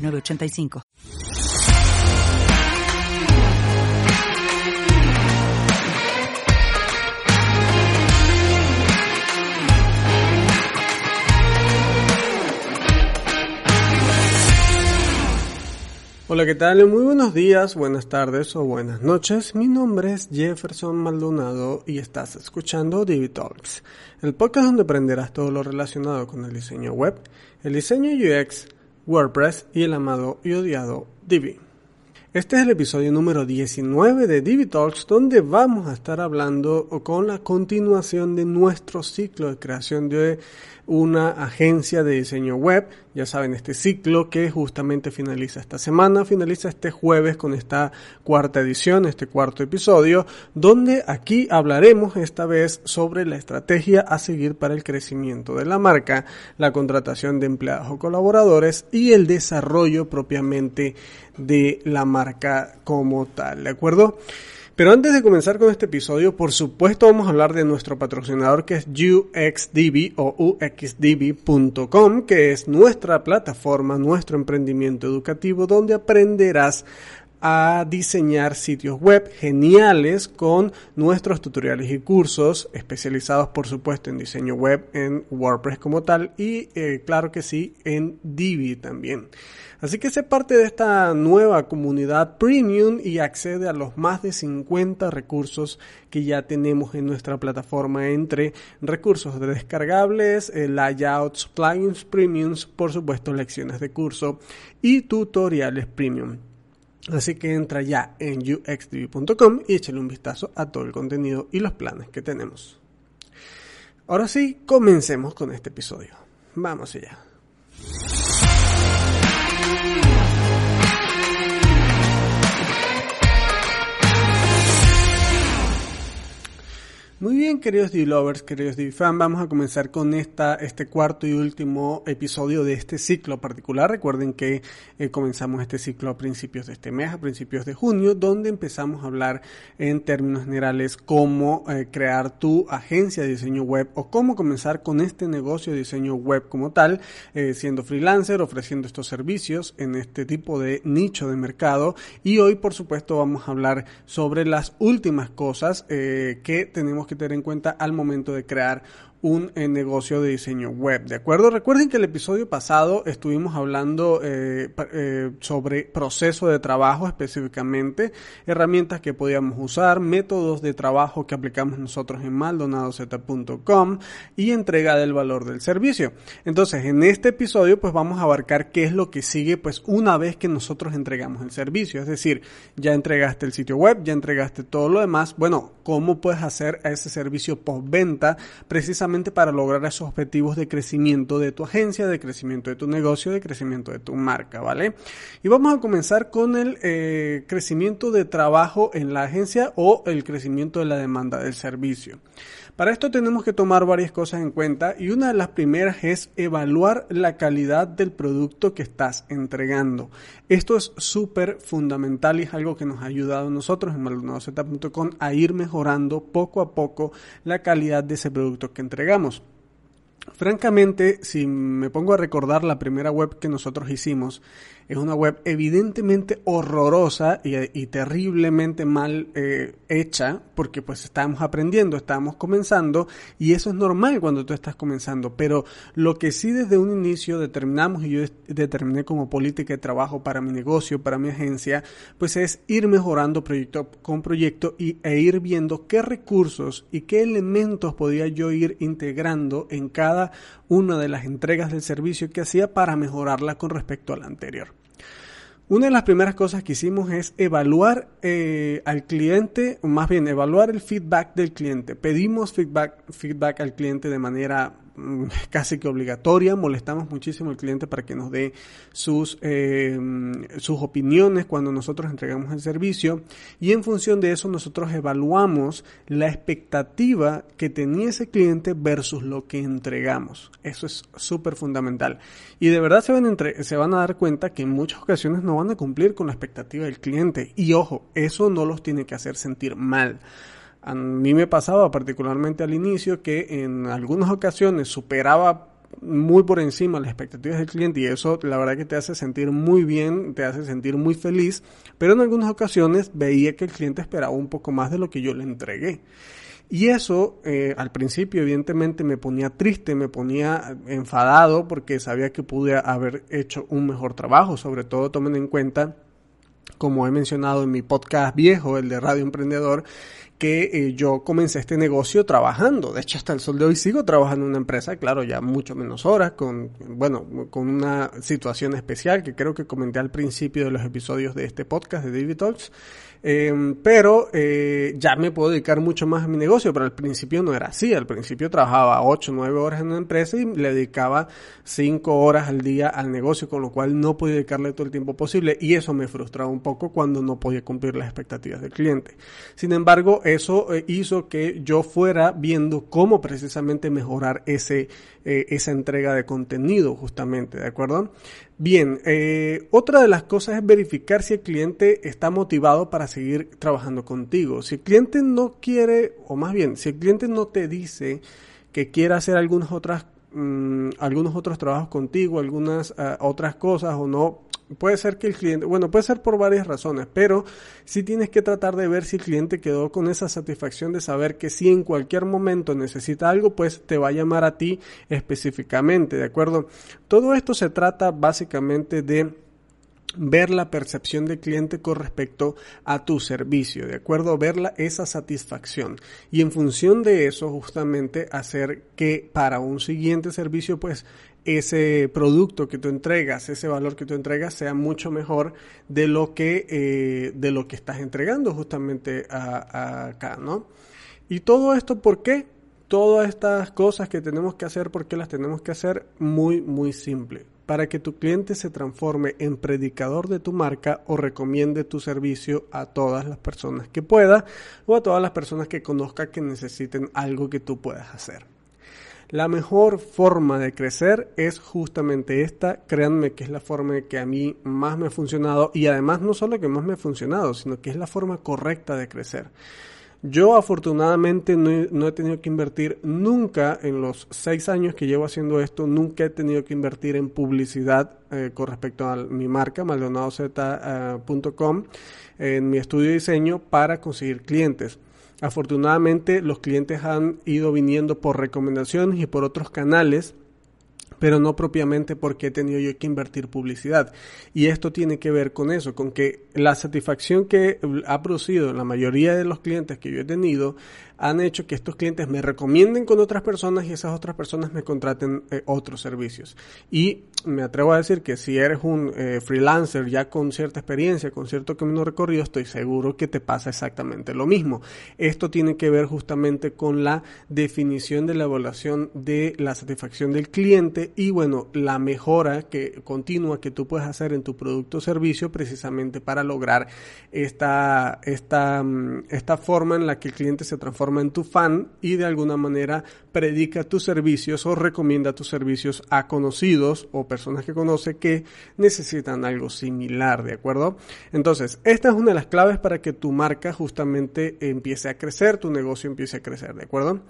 906985. Hola, ¿qué tal? Muy buenos días, buenas tardes o buenas noches. Mi nombre es Jefferson Maldonado y estás escuchando Divi Talks, el podcast donde aprenderás todo lo relacionado con el diseño web, el diseño UX, WordPress y el amado y odiado Divi. Este es el episodio número 19 de Divi Talks donde vamos a estar hablando con la continuación de nuestro ciclo de creación de una agencia de diseño web. Ya saben, este ciclo que justamente finaliza esta semana, finaliza este jueves con esta cuarta edición, este cuarto episodio, donde aquí hablaremos esta vez sobre la estrategia a seguir para el crecimiento de la marca, la contratación de empleados o colaboradores y el desarrollo propiamente de la marca como tal, ¿de acuerdo? Pero antes de comenzar con este episodio, por supuesto vamos a hablar de nuestro patrocinador que es UXDB o uxdb.com, que es nuestra plataforma, nuestro emprendimiento educativo donde aprenderás a diseñar sitios web geniales con nuestros tutoriales y cursos especializados por supuesto en diseño web en WordPress como tal y eh, claro que sí en Divi también. Así que sé parte de esta nueva comunidad premium y accede a los más de 50 recursos que ya tenemos en nuestra plataforma entre recursos de descargables, eh, layouts, plugins premiums, por supuesto lecciones de curso y tutoriales premium. Así que entra ya en uxdb.com y échale un vistazo a todo el contenido y los planes que tenemos. Ahora sí, comencemos con este episodio. Vamos allá. Muy bien, queridos D-Lovers, queridos D-Fan, vamos a comenzar con esta, este cuarto y último episodio de este ciclo particular. Recuerden que eh, comenzamos este ciclo a principios de este mes, a principios de junio, donde empezamos a hablar en términos generales cómo eh, crear tu agencia de diseño web o cómo comenzar con este negocio de diseño web como tal, eh, siendo freelancer, ofreciendo estos servicios en este tipo de nicho de mercado. Y hoy, por supuesto, vamos a hablar sobre las últimas cosas que tenemos que tener en cuenta al momento de crear un eh, negocio de diseño web, ¿de acuerdo? Recuerden que el episodio pasado estuvimos hablando eh, eh, sobre proceso de trabajo específicamente, herramientas que podíamos usar, métodos de trabajo que aplicamos nosotros en maldonadozeta.com y entrega del valor del servicio. Entonces, en este episodio pues vamos a abarcar qué es lo que sigue pues una vez que nosotros entregamos el servicio, es decir, ya entregaste el sitio web, ya entregaste todo lo demás, bueno, ¿cómo puedes hacer ese servicio postventa precisamente para lograr esos objetivos de crecimiento de tu agencia, de crecimiento de tu negocio, de crecimiento de tu marca, ¿vale? Y vamos a comenzar con el eh, crecimiento de trabajo en la agencia o el crecimiento de la demanda del servicio. Para esto tenemos que tomar varias cosas en cuenta y una de las primeras es evaluar la calidad del producto que estás entregando. Esto es súper fundamental y es algo que nos ha ayudado a nosotros en maldonadozeta.com a ir mejorando poco a poco la calidad de ese producto que entregamos. Francamente, si me pongo a recordar la primera web que nosotros hicimos, es una web evidentemente horrorosa y, terriblemente mal eh, hecha, porque pues estábamos aprendiendo, estábamos comenzando, y eso es normal cuando tú estás comenzando, pero lo que sí desde un inicio determinamos, y yo determiné como política de trabajo para mi negocio, para mi agencia, pues es ir mejorando proyecto con proyecto y, e ir viendo qué recursos y qué elementos podía yo ir integrando en cada una de las entregas del servicio que hacía para mejorarla con respecto a la anterior. Una de las primeras cosas que hicimos es evaluar eh, al cliente, o más bien evaluar el feedback del cliente. Pedimos feedback, feedback al cliente de manera casi que obligatoria, molestamos muchísimo al cliente para que nos dé sus, eh, sus opiniones cuando nosotros entregamos el servicio y en función de eso nosotros evaluamos la expectativa que tenía ese cliente versus lo que entregamos. Eso es súper fundamental. Y de verdad se van, entre, se van a dar cuenta que en muchas ocasiones no van a cumplir con la expectativa del cliente. Y ojo, eso no los tiene que hacer sentir mal. A mí me pasaba particularmente al inicio que en algunas ocasiones superaba muy por encima las expectativas del cliente y eso la verdad que te hace sentir muy bien, te hace sentir muy feliz, pero en algunas ocasiones veía que el cliente esperaba un poco más de lo que yo le entregué. Y eso eh, al principio evidentemente me ponía triste, me ponía enfadado porque sabía que pude haber hecho un mejor trabajo, sobre todo tomen en cuenta como he mencionado en mi podcast viejo, el de Radio Emprendedor, que eh, yo comencé este negocio trabajando. De hecho, hasta el sol de hoy sigo trabajando en una empresa, claro, ya mucho menos horas, con, bueno, con una situación especial que creo que comenté al principio de los episodios de este podcast de David Talks. Em, pero eh, ya me puedo dedicar mucho más a mi negocio, pero al principio no era así. Al principio trabajaba 8, 9 horas en una empresa y le dedicaba 5 horas al día al negocio, con lo cual no podía dedicarle todo el tiempo posible y eso me frustraba un poco cuando no podía cumplir las expectativas del cliente. Sin embargo, eso eh, hizo que yo fuera viendo cómo precisamente mejorar ese, eh, esa entrega de contenido justamente, ¿de acuerdo? Bien, eh, otra de las cosas es verificar si el cliente está motivado para seguir trabajando contigo. Si el cliente no quiere, o más bien, si el cliente no te dice que quiere hacer algunas mm, algunos otros trabajos contigo, algunas ah, otras cosas o no, puede ser que el cliente, bueno, puede ser por varias razones, pero sí tienes que tratar de ver si el cliente quedó con esa satisfacción de saber que si en cualquier momento necesita algo, pues te va a llamar a ti específicamente, ¿de acuerdo? Todo esto se trata básicamente de ver la percepción del cliente con respecto a tu servicio, ¿de acuerdo? Verla esa satisfacción y en función de eso justamente hacer que para un siguiente servicio pues ese producto que tú entregas, ese valor que tú entregas sea mucho mejor de lo que, eh, de lo que estás entregando justamente acá, ¿no? Y todo esto, ¿por qué? Todas estas cosas que tenemos que hacer, ¿por qué las tenemos que hacer? Muy, muy simple. Para que tu cliente se transforme en predicador de tu marca o recomiende tu servicio a todas las personas que pueda o a todas las personas que conozca que necesiten algo que tú puedas hacer. La mejor forma de crecer es justamente esta. Créanme que es la forma que a mí más me ha funcionado y además no solo que más me ha funcionado, sino que es la forma correcta de crecer. Yo afortunadamente no he, tenido que invertir nunca en los seis años que llevo haciendo esto, nunca he tenido que invertir en publicidad eh, con respecto a mi marca, maldonadozeta.com, en mi estudio de diseño para conseguir clientes. Afortunadamente los clientes han ido viniendo por recomendaciones y por otros canales pero no propiamente porque he tenido yo que invertir publicidad. Y esto tiene que ver con eso, con que la satisfacción que ha producido la mayoría de los clientes que yo he tenido han hecho que estos clientes me recomienden con otras personas y esas otras personas me contraten eh, otros servicios. Y me atrevo a decir que si eres un eh, freelancer ya con cierta experiencia, con cierto camino recorrido, estoy seguro que te pasa exactamente lo mismo. Esto tiene que ver justamente con la definición de la evaluación de la satisfacción del cliente y bueno, la mejora que continua que tú puedes hacer en tu producto o servicio precisamente para lograr esta, esta, mm, esta forma en la que el cliente se transforma en tu fan y de alguna manera predica tus servicios o recomienda tus servicios a conocidos o personas que conoce que necesitan algo similar, ¿de acuerdo? Entonces, esta es una de las claves para que tu marca justamente empiece a crecer, tu negocio empiece a crecer, ¿de acuerdo?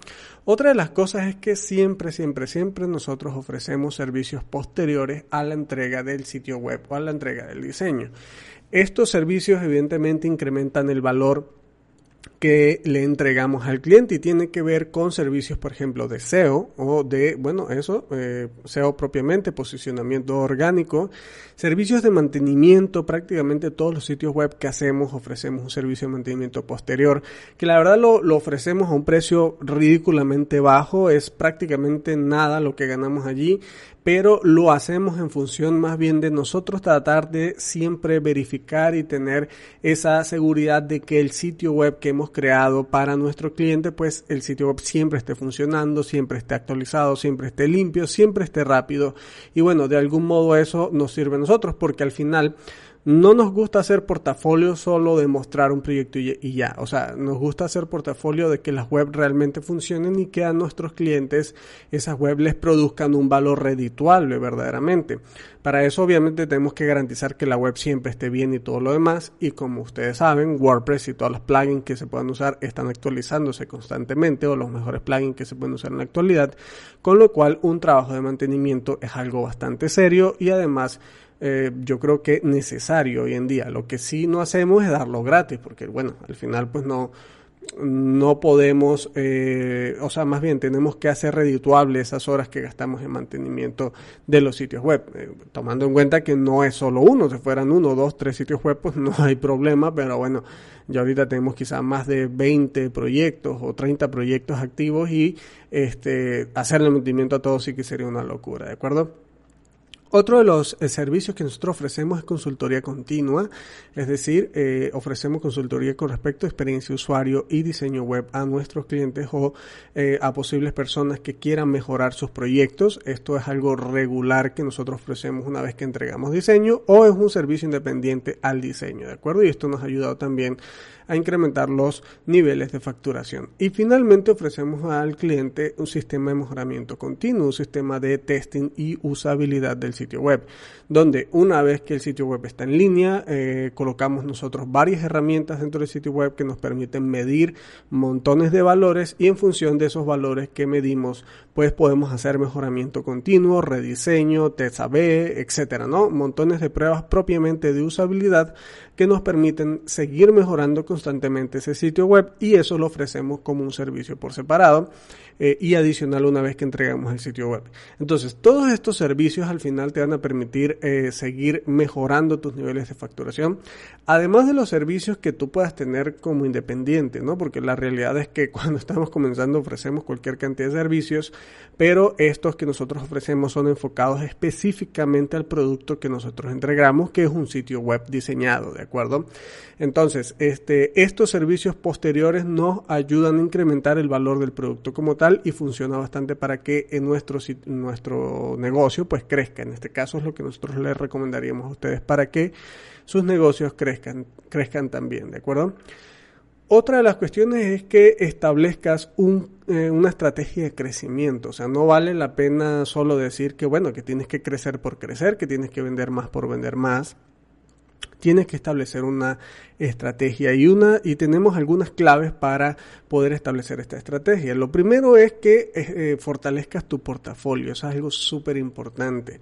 Otra de las cosas es que siempre, siempre, siempre nosotros ofrecemos servicios posteriores a la entrega del sitio web o a la entrega del diseño. Estos servicios evidentemente incrementan el valor que le entregamos al cliente y tiene que ver con servicios, por ejemplo, de SEO o de, bueno, eso, eh, SEO propiamente, posicionamiento orgánico, servicios de mantenimiento, prácticamente todos los sitios web que hacemos ofrecemos un servicio de mantenimiento posterior, que la verdad lo, lo ofrecemos a un precio ridículamente bajo, es prácticamente nada lo que ganamos allí, pero lo hacemos en función más bien de nosotros tratar de siempre verificar y tener esa seguridad de que el sitio web que hemos creado para nuestro cliente, pues el sitio web siempre esté funcionando, siempre esté actualizado, siempre esté limpio, siempre esté rápido. Y bueno, de algún modo eso nos sirve a nosotros porque al final no nos gusta hacer portafolio solo de mostrar un proyecto y, ya. O sea, nos gusta hacer portafolio de que las web realmente funcionen y que a nuestros clientes esas web les produzcan un valor redituable verdaderamente. Para eso obviamente tenemos que garantizar que la web siempre esté bien y todo lo demás. Y como ustedes saben, WordPress y todos los plugins que se puedan usar están actualizándose constantemente o los mejores plugins que se pueden usar en la actualidad. Con lo cual un trabajo de mantenimiento es algo bastante serio y además eh, yo creo que necesario hoy en día. Lo que sí no hacemos es darlo gratis, porque bueno, al final pues no, no podemos, eh, o sea, más bien tenemos que hacer redituable esas horas que gastamos en mantenimiento de los sitios web, eh, tomando en cuenta que no es solo uno, si fueran uno, dos, tres sitios web, pues no hay problema, pero bueno, ya ahorita tenemos quizás más de 20 proyectos o 30 proyectos activos y este, hacer el mantenimiento a todos sí que sería una locura, ¿de acuerdo? Otro de los eh, servicios que nosotros ofrecemos es consultoría continua, es decir, eh, ofrecemos consultoría con respecto a experiencia usuario y diseño web a nuestros clientes o eh, a posibles personas que quieran mejorar sus proyectos. Esto es algo regular que nosotros ofrecemos una vez que entregamos diseño o es un servicio independiente al diseño, ¿de acuerdo? Y esto nos ha ayudado también a incrementar los niveles de facturación. Y finalmente ofrecemos al cliente un sistema de mejoramiento continuo, un sistema de testing y usabilidad del sitio web, donde una vez que el sitio web está en línea, eh, colocamos nosotros varias herramientas dentro del sitio web que nos permiten medir montones de valores y en función de esos valores que medimos, pues podemos hacer mejoramiento continuo, rediseño, test AB, etcétera, ¿no? Montones de pruebas propiamente de usabilidad que nos permiten seguir mejorando constantemente ese sitio web y eso lo ofrecemos como un servicio por separado eh, y adicional una vez que entregamos el sitio web. Entonces, todos estos servicios al final te van a permitir eh, seguir mejorando tus niveles de facturación, además de los servicios que tú puedas tener como independiente, ¿no? Porque la realidad es que cuando estamos comenzando ofrecemos cualquier cantidad de servicios, pero estos que nosotros ofrecemos son enfocados específicamente al producto que nosotros entregamos, que es un sitio web diseñado, ¿de acuerdo? Entonces, este, estos servicios posteriores nos ayudan a incrementar el valor del producto como tal y funciona bastante para que en nuestro, nuestro negocio pues crezca. En este caso es lo que nosotros les recomendaríamos a ustedes para que sus negocios crezcan, crezcan también, ¿de acuerdo? Otra de las cuestiones es que establezcas un, eh, una estrategia de crecimiento. O sea, no vale la pena solo decir que, bueno, que tienes que crecer por crecer, que tienes que vender más por vender más tienes que establecer una estrategia y una y tenemos algunas claves para poder establecer esta estrategia. Lo primero es que eh, fortalezcas tu portafolio, eso es algo súper importante.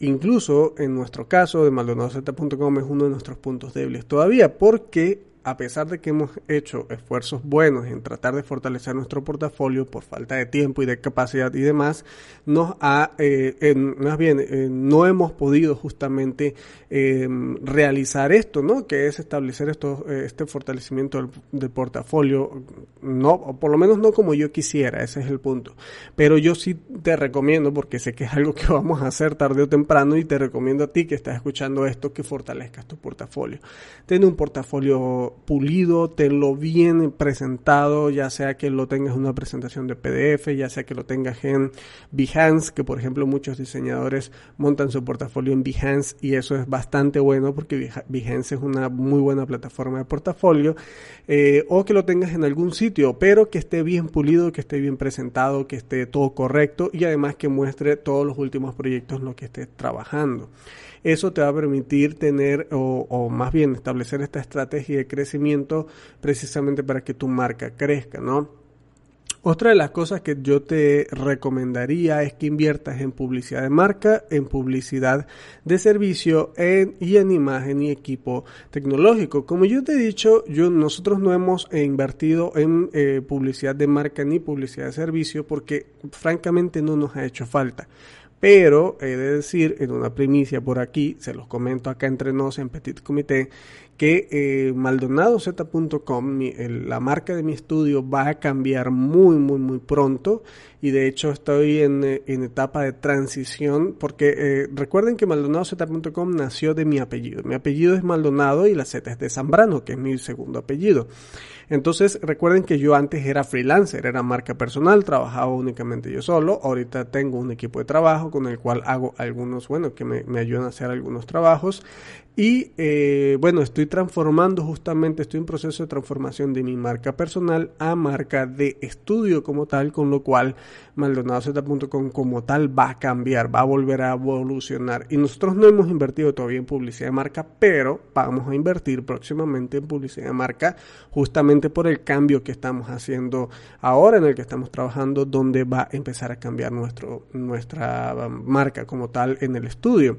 Incluso en nuestro caso de maldonadozeta.com es uno de nuestros puntos débiles todavía porque a pesar de que hemos hecho esfuerzos buenos en tratar de fortalecer nuestro portafolio por falta de tiempo y de capacidad y demás, nos ha, eh, más bien, eh, no hemos podido justamente eh, realizar esto, ¿no? Que es establecer esto, este fortalecimiento del, portafolio, no, por lo menos no como yo quisiera, ese es el punto. Pero yo sí te recomiendo, porque sé que es algo que vamos a hacer tarde o temprano, y te recomiendo a ti que estás escuchando esto, que fortalezcas tu portafolio. Ten un portafolio pulido, tenlo bien presentado, ya sea que lo tengas en una presentación de PDF, ya sea que lo tengas en Behance, que por ejemplo muchos diseñadores montan su portafolio en Behance y eso es bastante bueno porque Behance es una muy buena plataforma de portafolio, eh, o que lo tengas en algún sitio, pero que esté bien pulido, que esté bien presentado, que esté todo correcto y además que muestre todos los últimos proyectos en los que estés trabajando. Eso te va a permitir tener o, más bien establecer esta estrategia de crecimiento precisamente para que tu marca crezca, ¿no? Otra de las cosas que yo te recomendaría es que inviertas en publicidad de marca, en publicidad de servicio en, y en imagen y equipo tecnológico. Como yo te he dicho, yo, nosotros no hemos invertido en eh, publicidad de marca ni publicidad de servicio porque francamente no nos ha hecho falta. Pero he de decir, en una primicia por aquí, se los comento acá entre nos en Petit Comité, que eh, la marca de mi estudio, va a cambiar muy, muy, muy pronto y de hecho estoy en, en etapa de transición porque eh, recuerden que MaldonadoZ.com nació de mi apellido. Mi apellido es Maldonado y la Z es de Zambrano, que es mi segundo apellido. Entonces recuerden que yo antes era freelancer, era marca personal, trabajaba únicamente yo solo. Ahorita tengo un equipo de trabajo con el cual hago algunos, bueno, que me, me ayudan a hacer algunos trabajos. Y eh, bueno, estoy transformando justamente, estoy en proceso de transformación de mi marca personal a marca de estudio como tal, con lo cual MaldonadoZ.com como tal va a cambiar, va a volver a evolucionar. Y nosotros no hemos invertido todavía en publicidad de marca, pero vamos a invertir próximamente en publicidad de marca justamente por el cambio que estamos haciendo ahora en el que estamos trabajando, donde va a empezar a cambiar nuestro, nuestra marca como tal en el estudio.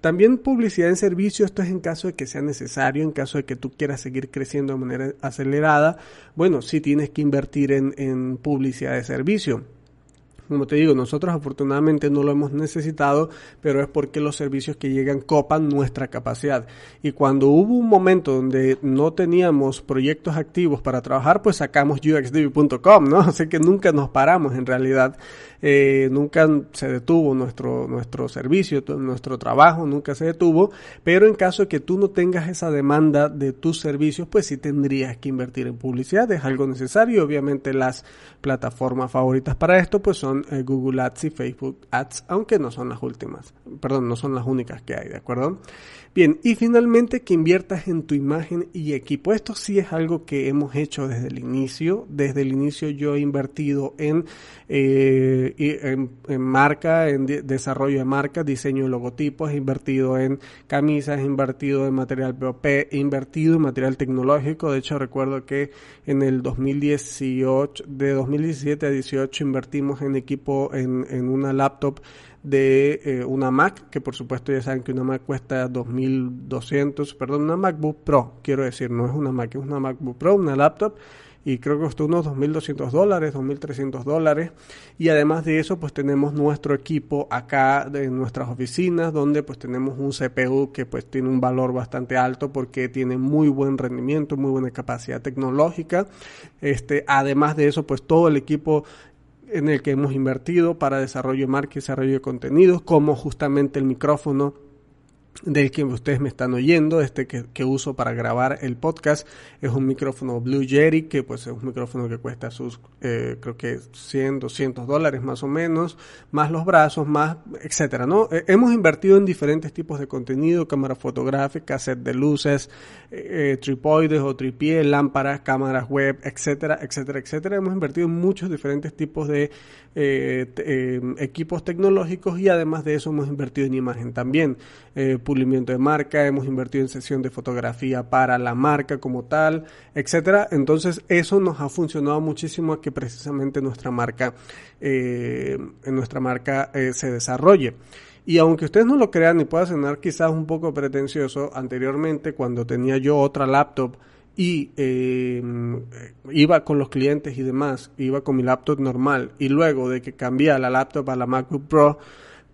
También publicidad en servicio, esto es en caso de que sea necesario, en caso de que tú quieras seguir creciendo de manera acelerada, bueno, sí tienes que invertir en, en publicidad de servicio. Como te digo, nosotros afortunadamente no lo hemos necesitado, pero es porque los servicios que llegan copan nuestra capacidad. Y cuando hubo un momento donde no teníamos proyectos activos para trabajar, pues sacamos uxdb.com, ¿no? Así que nunca nos paramos en realidad. Eh, nunca se detuvo nuestro, nuestro servicio, nuestro trabajo nunca se detuvo, pero en caso de que tú no tengas esa demanda de tus servicios, pues sí tendrías que invertir en publicidad, es algo necesario. Obviamente las plataformas favoritas para esto pues son eh, Google Ads y Facebook Ads, aunque no son las últimas, perdón, no son las únicas que hay, ¿de acuerdo? Bien, y finalmente que inviertas en tu imagen y equipo. Esto sí es algo que hemos hecho desde el inicio. Desde el inicio yo he invertido en, eh, en, marca, en desarrollo de marca, diseño de logotipos, he invertido en camisas, he invertido en material POP, he invertido en material tecnológico. De hecho, recuerdo que en el 2018, de 2017 a 18 invertimos en equipo, en, en una laptop de eh, una Mac, que por supuesto ya saben que una Mac cuesta 2.200, perdón, una MacBook Pro, quiero decir, no es una Mac, es una MacBook Pro, una laptop, y creo que costó unos 2.200 dólares, 2.300 dólares. Y además de eso, pues tenemos nuestro equipo acá en nuestras oficinas, donde pues tenemos un CPU que pues tiene un valor bastante alto porque tiene muy buen rendimiento, muy buena capacidad tecnológica. Este, además de eso, pues todo el equipo en el que hemos invertido para desarrollo de marca y desarrollo de contenidos, como justamente el micrófono del que ustedes me están oyendo, este que, uso para grabar el podcast, es un micrófono Blue Yeti, que pues es un micrófono que cuesta sus, eh, creo que 100, 200 dólares más o menos, más los brazos, más, etcétera, ¿no? Eh, hemos invertido en diferentes tipos de contenido, cámara fotográfica, set de luces, eh, tripoides o tripié, lámparas, cámaras web, etcétera, etcétera, etcétera. Hemos invertido en muchos diferentes tipos de equipos tecnológicos y además de eso hemos invertido en imagen también pulimiento de marca, hemos invertido en sesión de fotografía para la marca como tal, etcétera. Entonces eso nos ha funcionado muchísimo a que precisamente nuestra marca, eh, nuestra marca eh, se desarrolle. Y aunque ustedes no lo crean y pueda sonar quizás un poco pretencioso, anteriormente cuando tenía yo otra laptop y eh, iba con los clientes y demás, iba con mi laptop normal y luego de que cambié la laptop a la MacBook Pro,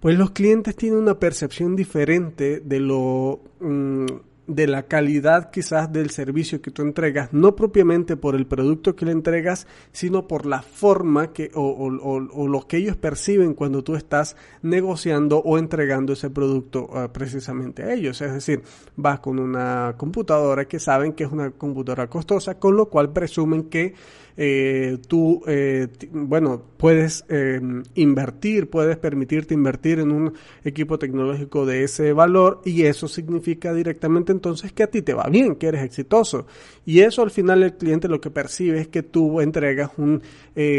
pues los clientes tienen una percepción diferente de lo mm, de la calidad quizás del servicio que tú entregas, no propiamente por el producto que le entregas, sino por la forma que o, o, lo que ellos perciben cuando tú estás negociando o entregando ese producto ah, precisamente a ellos. Es decir, vas con una computadora que saben que es una computadora costosa, con lo cual presumen que eh, tú, eh, bueno, puedes eh, invertir, puedes permitirte invertir en un equipo tecnológico de ese valor y eso significa directamente entonces que a ti te va bien, que eres exitoso. Y eso al final el cliente lo que percibe es que tú entregas un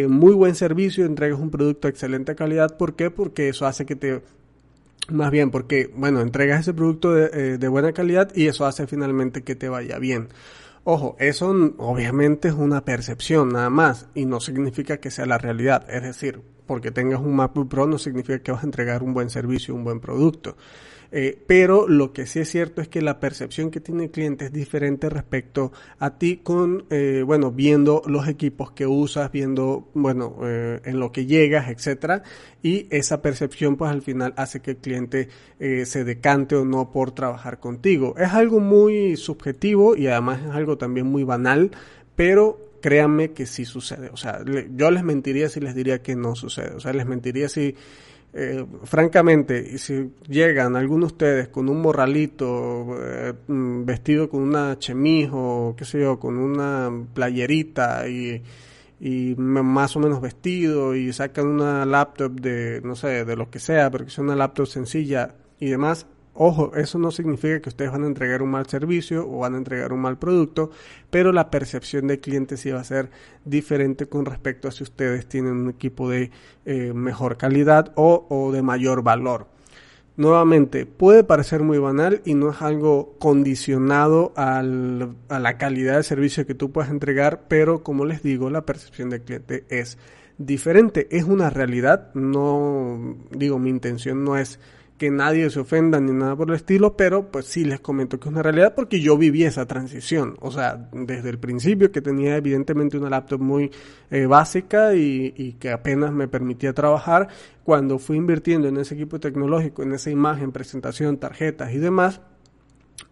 muy buen servicio, entregas un producto de excelente calidad. ¿Por qué? Porque eso hace que te más bien porque, bueno, entregas ese producto de, de, buena calidad y eso hace finalmente que te vaya bien. Ojo, eso obviamente es una percepción nada más y no significa que sea la realidad. Es decir, porque tengas un MacBook Pro no significa que vas a entregar un buen servicio, un buen producto. Eh, pero lo que sí es cierto es que la percepción que tiene el cliente es diferente respecto a ti con, eh, bueno, viendo los equipos que usas, viendo, bueno, eh, en lo que llegas, etcétera, y esa percepción pues al final hace que el cliente se decante o no por trabajar contigo. Es algo muy subjetivo y además es algo también muy banal, pero créanme que sí sucede. O sea, yo les mentiría si les diría que no sucede. O sea, les mentiría si, eh, francamente, si llegan algunos de ustedes con un morralito, eh, mm, vestido con una chemijo, qué sé yo, con una playerita y, y más o menos vestido y sacan una laptop de, no sé, de lo que sea, pero que sea una laptop sencilla y demás, Ojo, eso no significa que ustedes van a entregar un mal servicio o van a entregar un mal producto, pero la percepción del cliente sí va a ser diferente con respecto a si ustedes tienen un equipo de eh, mejor calidad o, de mayor valor. Nuevamente, puede parecer muy banal y no es algo condicionado a la calidad de servicio que tú puedas entregar, pero como les digo, la percepción del cliente es diferente. Es una realidad, no digo, mi intención no es que nadie se ofenda ni nada por el estilo, pero pues sí les comento que es una realidad porque yo viví esa transición. O sea, desde el principio que tenía evidentemente una laptop muy eh, básica y, que apenas me permitía trabajar, cuando fui invirtiendo en ese equipo tecnológico, en esa imagen, presentación, tarjetas y demás,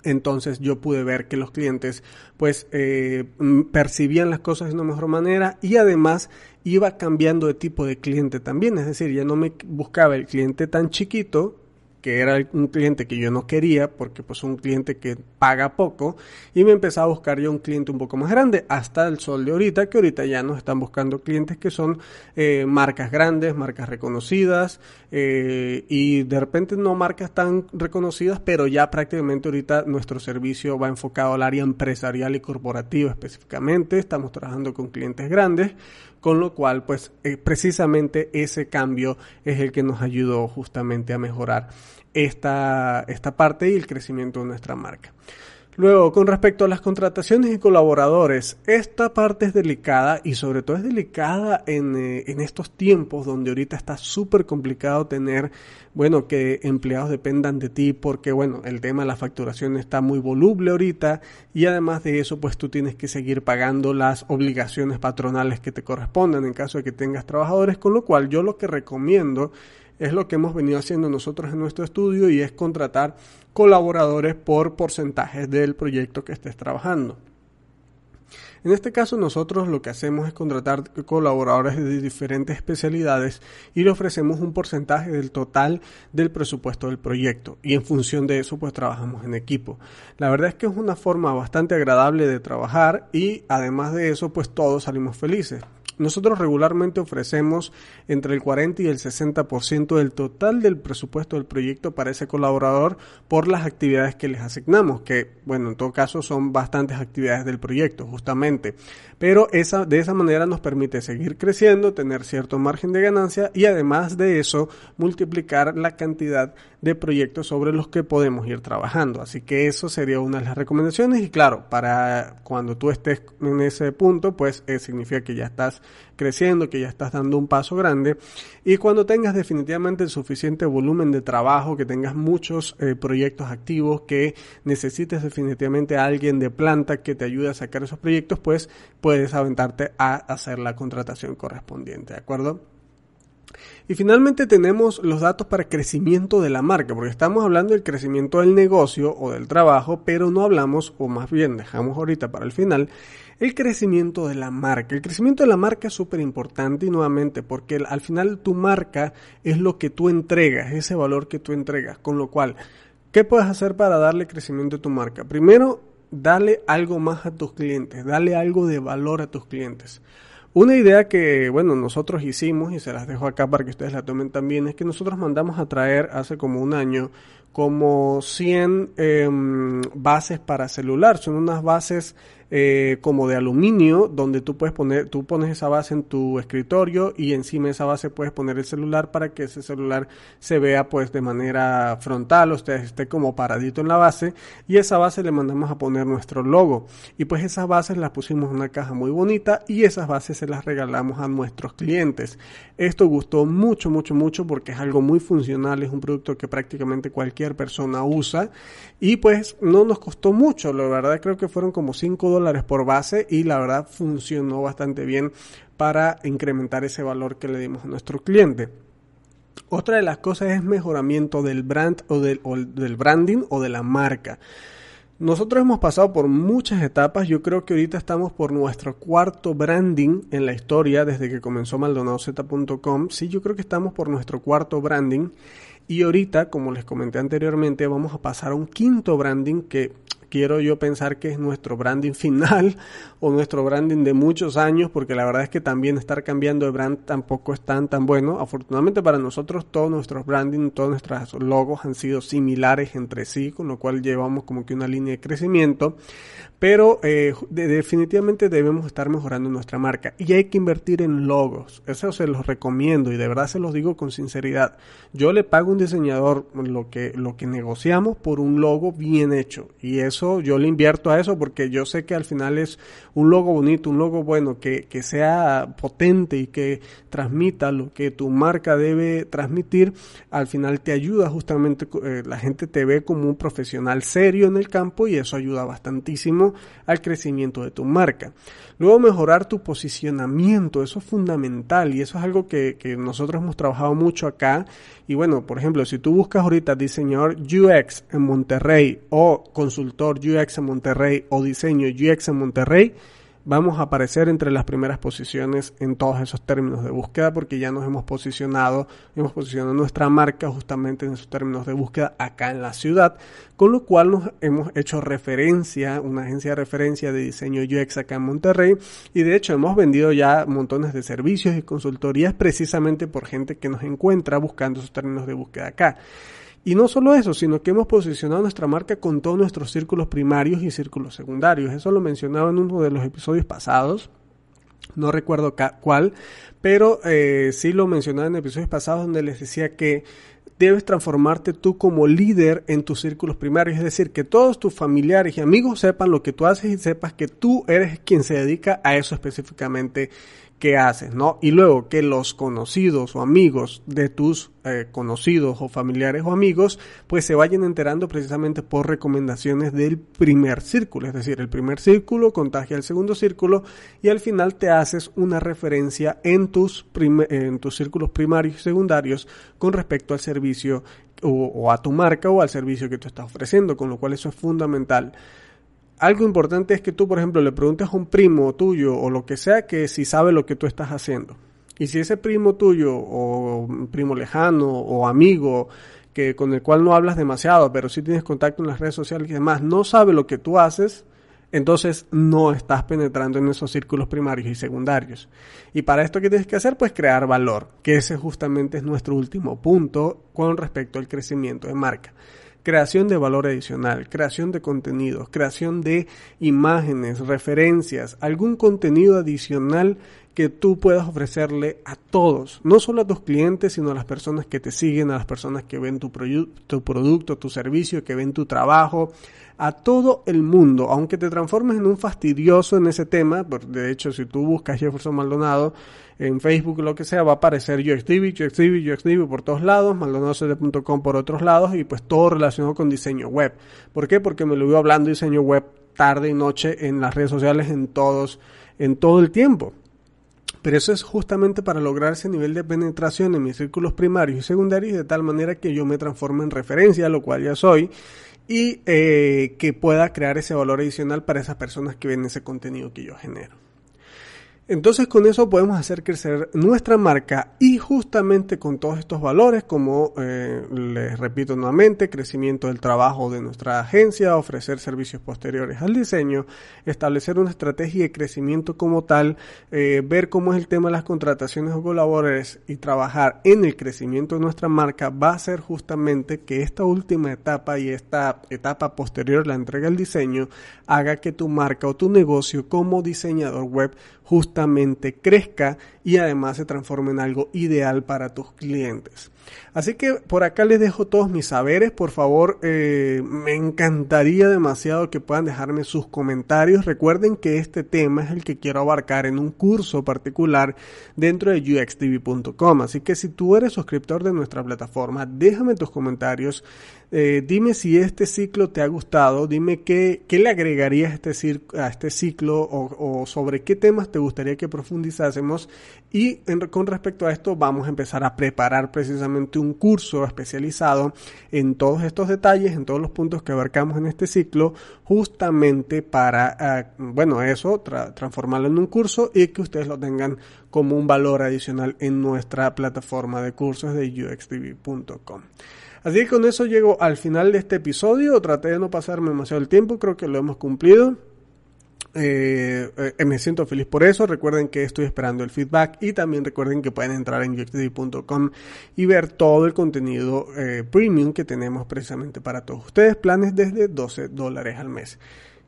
entonces yo pude ver que los clientes pues eh, percibían las cosas de una mejor manera y además iba cambiando de tipo de cliente también, es decir, ya no me buscaba el cliente tan chiquito que era un cliente que yo no quería porque pues un cliente que paga poco y me empezaba a buscar yo un cliente un poco más grande hasta el sol de ahorita que ahorita ya nos están buscando clientes que son eh, marcas grandes marcas reconocidas eh, y de repente no marcas tan reconocidas pero ya prácticamente ahorita nuestro servicio va enfocado al área empresarial y corporativa específicamente. Estamos trabajando con clientes grandes con lo cual pues eh, precisamente ese cambio es el que nos ayudó justamente a mejorar esta, esta parte y el crecimiento de nuestra marca. Luego, con respecto a las contrataciones y colaboradores, esta parte es delicada y sobre todo es delicada en, eh, en estos tiempos donde ahorita está súper complicado tener, bueno, que empleados dependan de ti porque, bueno, el tema de la facturación está muy voluble ahorita y además de eso, pues tú tienes que seguir pagando las obligaciones patronales que te correspondan en caso de que tengas trabajadores, con lo cual yo lo que recomiendo es lo que hemos venido haciendo nosotros en nuestro estudio y es contratar colaboradores por porcentajes del proyecto que estés trabajando. En este caso nosotros lo que hacemos es contratar colaboradores de diferentes especialidades y le ofrecemos un porcentaje del total del presupuesto del proyecto y en función de eso pues trabajamos en equipo. La verdad es que es una forma bastante agradable de trabajar y además de eso pues todos salimos felices. Nosotros regularmente ofrecemos entre el 40 y el 60% del total del presupuesto del proyecto para ese colaborador por las actividades que les asignamos, que bueno, en todo caso son bastantes actividades del proyecto, justamente. Pero esa, de esa manera nos permite seguir creciendo, tener cierto margen de ganancia y además de eso multiplicar la cantidad de proyectos sobre los que podemos ir trabajando. Así que eso sería una de las recomendaciones y claro, para cuando tú estés en ese punto, pues eh, significa que ya estás creciendo, que ya estás dando un paso grande y cuando tengas definitivamente el suficiente volumen de trabajo, que tengas muchos eh, proyectos activos, que necesites definitivamente a alguien de planta que te ayude a sacar esos proyectos, pues puedes aventarte a hacer la contratación correspondiente, ¿de acuerdo? Y finalmente tenemos los datos para crecimiento de la marca, porque estamos hablando del crecimiento del negocio o del trabajo, pero no hablamos, o más bien dejamos ahorita para el final, el crecimiento de la marca. El crecimiento de la marca es súper importante y nuevamente porque al final tu marca es lo que tú entregas, ese valor que tú entregas. Con lo cual, ¿qué puedes hacer para darle crecimiento a tu marca? Primero, dale algo más a tus clientes, dale algo de valor a tus clientes. Una idea que, bueno, nosotros hicimos y se las dejo acá para que ustedes la tomen también es que nosotros mandamos a traer hace como un año como 100 em, bases para celular. Son unas bases eh, como de aluminio donde tú puedes poner, tú pones esa base en tu escritorio y encima de esa base puedes poner el celular para que ese celular se vea pues de manera frontal, o sea, esté como paradito en la base y esa base le mandamos a poner nuestro logo y pues esas bases las pusimos en una caja muy bonita y esas bases se las regalamos a nuestros clientes. Esto gustó mucho, mucho, mucho porque es algo muy funcional, es un producto que prácticamente cualquier persona usa y pues no nos costó mucho, la verdad creo que fueron como 5 dólares por base y la verdad funcionó bastante bien para incrementar ese valor que le dimos a nuestro cliente. Otra de las cosas es mejoramiento del brand o del, del branding o de la marca. Nosotros hemos pasado por muchas etapas, yo creo que ahorita estamos por nuestro cuarto branding en la historia desde que comenzó maldonadozeta.com. Sí, yo creo que estamos por nuestro cuarto branding y ahorita, como les comenté anteriormente, vamos a pasar a un quinto branding que quiero yo pensar que es nuestro branding final o nuestro branding de muchos años, porque la verdad es que también estar cambiando de brand tampoco es tan tan bueno. Afortunadamente para nosotros todos nuestros branding, todos nuestros logos han sido similares entre sí, con lo cual llevamos como que una línea de crecimiento, pero eh, definitivamente debemos estar mejorando nuestra marca y hay que invertir en logos. Eso se los recomiendo y de verdad se los digo con sinceridad. Yo le pago a un diseñador lo que lo que negociamos por un logo bien hecho y eso yo le invierto a eso porque yo sé que al final es un logo bonito, un logo bueno, que, que sea potente y que transmita lo que tu marca debe transmitir, al final te ayuda justamente, eh, la gente te ve como un profesional serio en el campo y eso ayuda bastantísimo al crecimiento de tu marca. Luego mejorar tu posicionamiento, eso es fundamental y eso es algo que, que nosotros hemos trabajado mucho acá. Y bueno, por ejemplo, si tú buscas ahorita diseñador UX en Monterrey o consultor UX en Monterrey o diseño UX en Monterrey, vamos a aparecer entre las primeras posiciones en todos esos términos de búsqueda porque ya nos hemos posicionado, hemos posicionado nuestra marca justamente en esos términos de búsqueda acá en la ciudad, con lo cual nos hemos hecho referencia, una agencia de referencia de diseño UX acá en Monterrey y de hecho hemos vendido ya montones de servicios y consultorías precisamente por gente que nos encuentra buscando esos términos de búsqueda acá. Y no solo eso, sino que hemos posicionado nuestra marca con todos nuestros círculos primarios y círculos secundarios. Eso lo mencionaba en uno de los episodios pasados. No recuerdo cuál, pero eh, sí lo mencionaba en episodios pasados donde les decía que debes transformarte tú como líder en tus círculos primarios, es decir, que todos tus familiares y amigos sepan lo que tú haces y sepas que tú eres quien se dedica a eso específicamente que haces, ¿no? Y luego que los conocidos o amigos de tus eh, conocidos o familiares o amigos, pues se vayan enterando precisamente por recomendaciones del primer círculo, es decir, el primer círculo contagia al segundo círculo y al final te haces una referencia en tus, en tus círculos primarios y secundarios con respecto al servicio o a tu marca o al servicio que tú estás ofreciendo, con lo cual eso es fundamental algo importante es que tú, por ejemplo, le preguntes a un primo tuyo o lo que sea que si sabe lo que tú estás haciendo. Y si ese primo tuyo o primo lejano o amigo que con el cual no hablas demasiado, pero sí tienes contacto en las redes sociales y demás, no sabe lo que tú haces, entonces no estás penetrando en esos círculos primarios y secundarios. Y para esto, ¿qué tienes que hacer? Pues crear valor, que ese justamente es nuestro último punto con respecto al crecimiento de marca creación de valor adicional, creación de contenidos, creación de imágenes, referencias, algún contenido adicional que tú puedas ofrecerle a todos, no solo a tus clientes, sino a las personas que te siguen, a las personas que ven tu, tu producto, tu servicio, que ven tu trabajo, a todo el mundo, aunque te transformes en un fastidioso en ese tema, de hecho si tú buscas Jefferson Maldonado en Facebook o lo que sea, va a aparecer UXDB, UXDB, UXDB por todos lados, maldonadocd.com por otros lados y pues todo relacionado con diseño web. ¿Por qué? Porque me lo veo hablando diseño web tarde y noche en las redes sociales en todos, en todo el tiempo. Pero eso es justamente para lograr ese nivel de penetración en mis círculos primarios y secundarios de tal manera que yo me transforme en referencia, lo cual ya soy, y eh, que pueda crear ese valor adicional para esas personas que ven ese contenido que yo genero. Entonces con eso podemos hacer crecer nuestra marca y justamente con todos estos valores, como eh, les repito nuevamente, crecimiento del trabajo de nuestra agencia, ofrecer servicios posteriores al diseño, establecer una estrategia de crecimiento como tal, eh, ver cómo es el tema de las contrataciones o colaboradores y trabajar en el crecimiento de nuestra marca va a ser justamente que esta última etapa y esta etapa posterior, la entrega del diseño, haga que tu marca o tu negocio como diseñador web crezca y además se transforme en algo ideal para tus clientes. Así que por acá les dejo todos mis saberes. Por favor, eh, me encantaría demasiado que puedan dejarme sus comentarios. Recuerden que este tema es el que quiero abarcar en un curso particular dentro de uxtv.com. Así que si tú eres suscriptor de nuestra plataforma, déjame tus comentarios. Eh, dime si este ciclo te ha gustado, dime qué, qué le agregarías a este, este ciclo o, sobre qué temas te gustaría que profundizásemos y con respecto a esto vamos a empezar a preparar precisamente un curso especializado en todos estos detalles, en todos los puntos que abarcamos en este ciclo, justamente para, ah, bueno, eso, transformarlo en un curso y que ustedes lo tengan como un valor adicional en nuestra plataforma de cursos de uxtv.com. Así que con eso llego al final de este episodio. Traté de no pasarme demasiado el tiempo, creo que lo hemos cumplido. Eh, eh, me siento feliz por eso. Recuerden que estoy esperando el feedback y también recuerden que pueden entrar en uxtv.com y ver todo el contenido eh, premium que tenemos precisamente para todos ustedes. Planes desde 12 dólares al mes.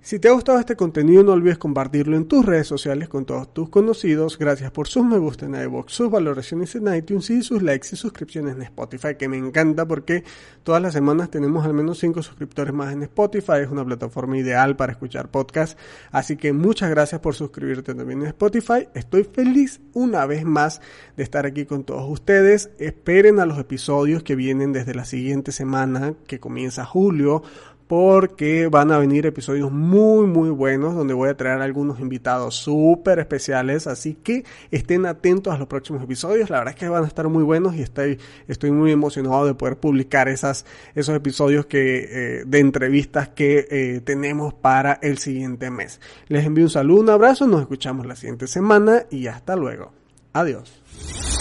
Si te ha gustado este contenido, no olvides compartirlo en tus redes sociales con todos tus conocidos. Gracias por sus me gusta en iVoox, sus valoraciones en iTunes y sus likes y suscripciones en Spotify, que me encanta porque todas las semanas tenemos al menos 5 suscriptores más en Spotify. Es una plataforma ideal para escuchar podcasts. Así que muchas gracias por suscribirte también en Spotify. Estoy feliz una vez más de estar aquí con todos ustedes. Esperen a los episodios que vienen desde la siguiente semana, que comienza julio porque van a venir episodios muy muy buenos donde voy a traer algunos invitados súper especiales, así que estén atentos a los próximos episodios, la verdad es que van a estar muy buenos y estoy, estoy muy emocionado de poder publicar esas, esos episodios que, eh, de entrevistas que eh, tenemos para el siguiente mes. Les envío un saludo, un abrazo, nos escuchamos la siguiente semana y hasta luego. Adiós.